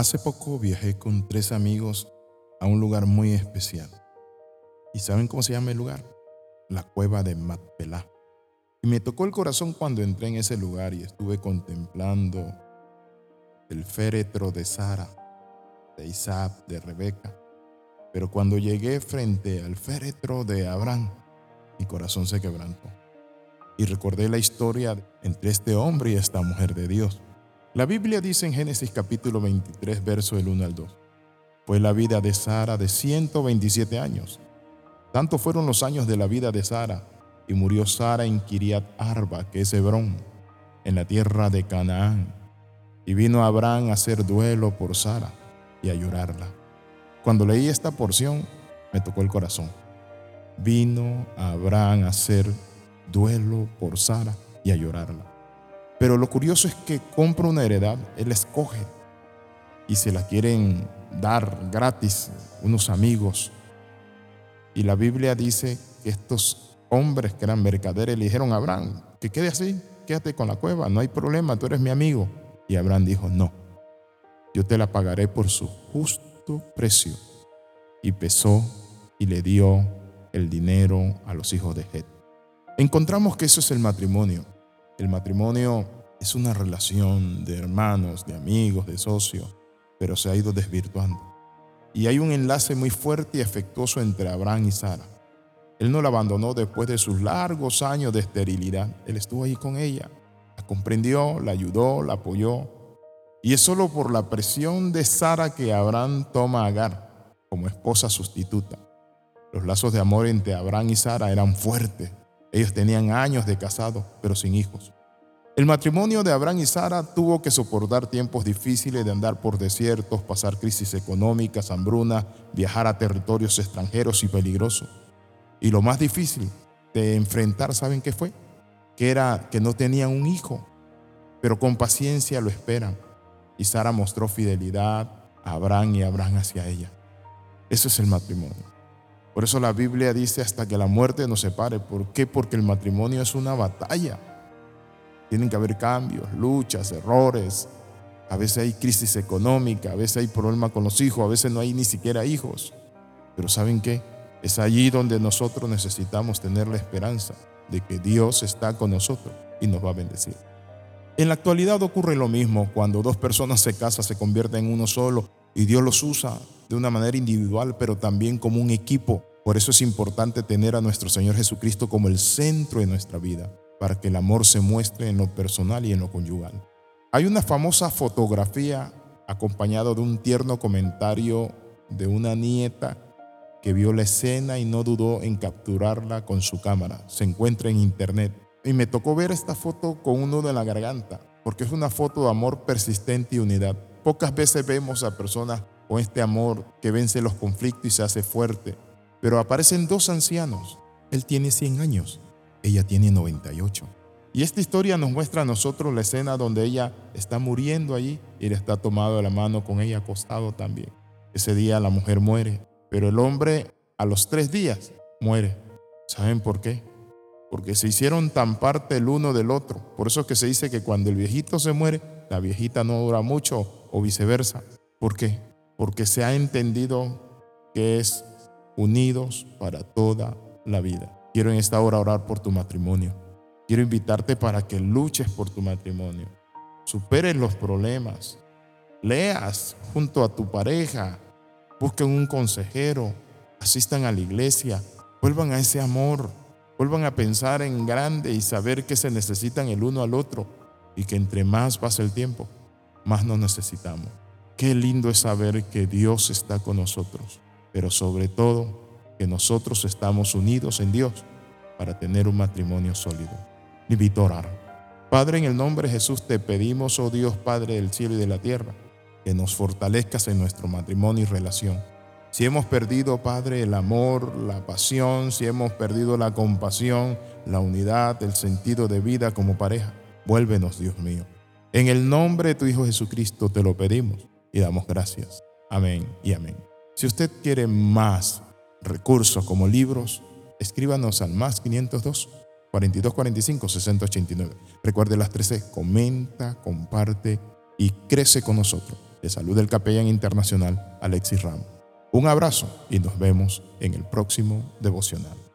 Hace poco viajé con tres amigos a un lugar muy especial. ¿Y saben cómo se llama el lugar? La cueva de Matpelá. Y me tocó el corazón cuando entré en ese lugar y estuve contemplando el féretro de Sara, de Isaac, de Rebeca. Pero cuando llegué frente al féretro de Abraham, mi corazón se quebrantó. Y recordé la historia entre este hombre y esta mujer de Dios. La Biblia dice en Génesis capítulo 23, verso del 1 al 2. Fue la vida de Sara de 127 años. Tanto fueron los años de la vida de Sara, y murió Sara en Kiriat Arba, que es Hebrón, en la tierra de Canaán. Y vino Abraham a hacer duelo por Sara y a llorarla. Cuando leí esta porción, me tocó el corazón. Vino Abraham a hacer duelo por Sara y a llorarla. Pero lo curioso es que compra una heredad, él escoge y se la quieren dar gratis unos amigos. Y la Biblia dice que estos hombres que eran mercaderes le dijeron a Abraham, que quede así, quédate con la cueva, no hay problema, tú eres mi amigo. Y Abraham dijo, no, yo te la pagaré por su justo precio. Y pesó y le dio el dinero a los hijos de Het. Encontramos que eso es el matrimonio. El matrimonio es una relación de hermanos, de amigos, de socios, pero se ha ido desvirtuando. Y hay un enlace muy fuerte y afectuoso entre Abraham y Sara. Él no la abandonó después de sus largos años de esterilidad. Él estuvo ahí con ella, la comprendió, la ayudó, la apoyó. Y es solo por la presión de Sara que Abraham toma a Agar como esposa sustituta. Los lazos de amor entre Abraham y Sara eran fuertes. Ellos tenían años de casado, pero sin hijos. El matrimonio de Abraham y Sara tuvo que soportar tiempos difíciles de andar por desiertos, pasar crisis económicas, hambruna, viajar a territorios extranjeros y peligrosos. Y lo más difícil de enfrentar, ¿saben qué fue? Que era que no tenían un hijo, pero con paciencia lo esperan. Y Sara mostró fidelidad a Abraham y Abraham hacia ella. Eso es el matrimonio. Por eso la Biblia dice hasta que la muerte nos separe. ¿Por qué? Porque el matrimonio es una batalla. Tienen que haber cambios, luchas, errores. A veces hay crisis económica, a veces hay problema con los hijos, a veces no hay ni siquiera hijos. Pero ¿saben qué? Es allí donde nosotros necesitamos tener la esperanza de que Dios está con nosotros y nos va a bendecir. En la actualidad ocurre lo mismo cuando dos personas se casan, se convierten en uno solo y Dios los usa de una manera individual, pero también como un equipo. Por eso es importante tener a nuestro Señor Jesucristo como el centro de nuestra vida, para que el amor se muestre en lo personal y en lo conyugal. Hay una famosa fotografía acompañado de un tierno comentario de una nieta que vio la escena y no dudó en capturarla con su cámara. Se encuentra en internet. Y me tocó ver esta foto con un nudo en la garganta, porque es una foto de amor persistente y unidad. Pocas veces vemos a personas con este amor que vence los conflictos y se hace fuerte. Pero aparecen dos ancianos. Él tiene 100 años, ella tiene 98. Y esta historia nos muestra a nosotros la escena donde ella está muriendo allí y él está tomado de la mano con ella acostado también. Ese día la mujer muere, pero el hombre a los tres días muere. ¿Saben por qué? Porque se hicieron tan parte el uno del otro. Por eso es que se dice que cuando el viejito se muere, la viejita no dura mucho o viceversa. ¿Por qué? Porque se ha entendido que es unidos para toda la vida. Quiero en esta hora orar por tu matrimonio. Quiero invitarte para que luches por tu matrimonio. Superes los problemas. Leas junto a tu pareja. Busquen un consejero. Asistan a la iglesia. Vuelvan a ese amor. Vuelvan a pensar en grande y saber que se necesitan el uno al otro y que entre más pasa el tiempo, más nos necesitamos. Qué lindo es saber que Dios está con nosotros, pero sobre todo que nosotros estamos unidos en Dios para tener un matrimonio sólido. invito a orar. Padre, en el nombre de Jesús te pedimos, oh Dios Padre del cielo y de la tierra, que nos fortalezcas en nuestro matrimonio y relación. Si hemos perdido, Padre, el amor, la pasión, si hemos perdido la compasión, la unidad, el sentido de vida como pareja, vuélvenos, Dios mío. En el nombre de tu Hijo Jesucristo te lo pedimos y damos gracias. Amén y amén. Si usted quiere más recursos como libros, escríbanos al más 502 4245 6089. Recuerde las 13, comenta, comparte y crece con nosotros. Le saluda el capellán internacional Alexis Ramos. Un abrazo y nos vemos en el próximo devocional.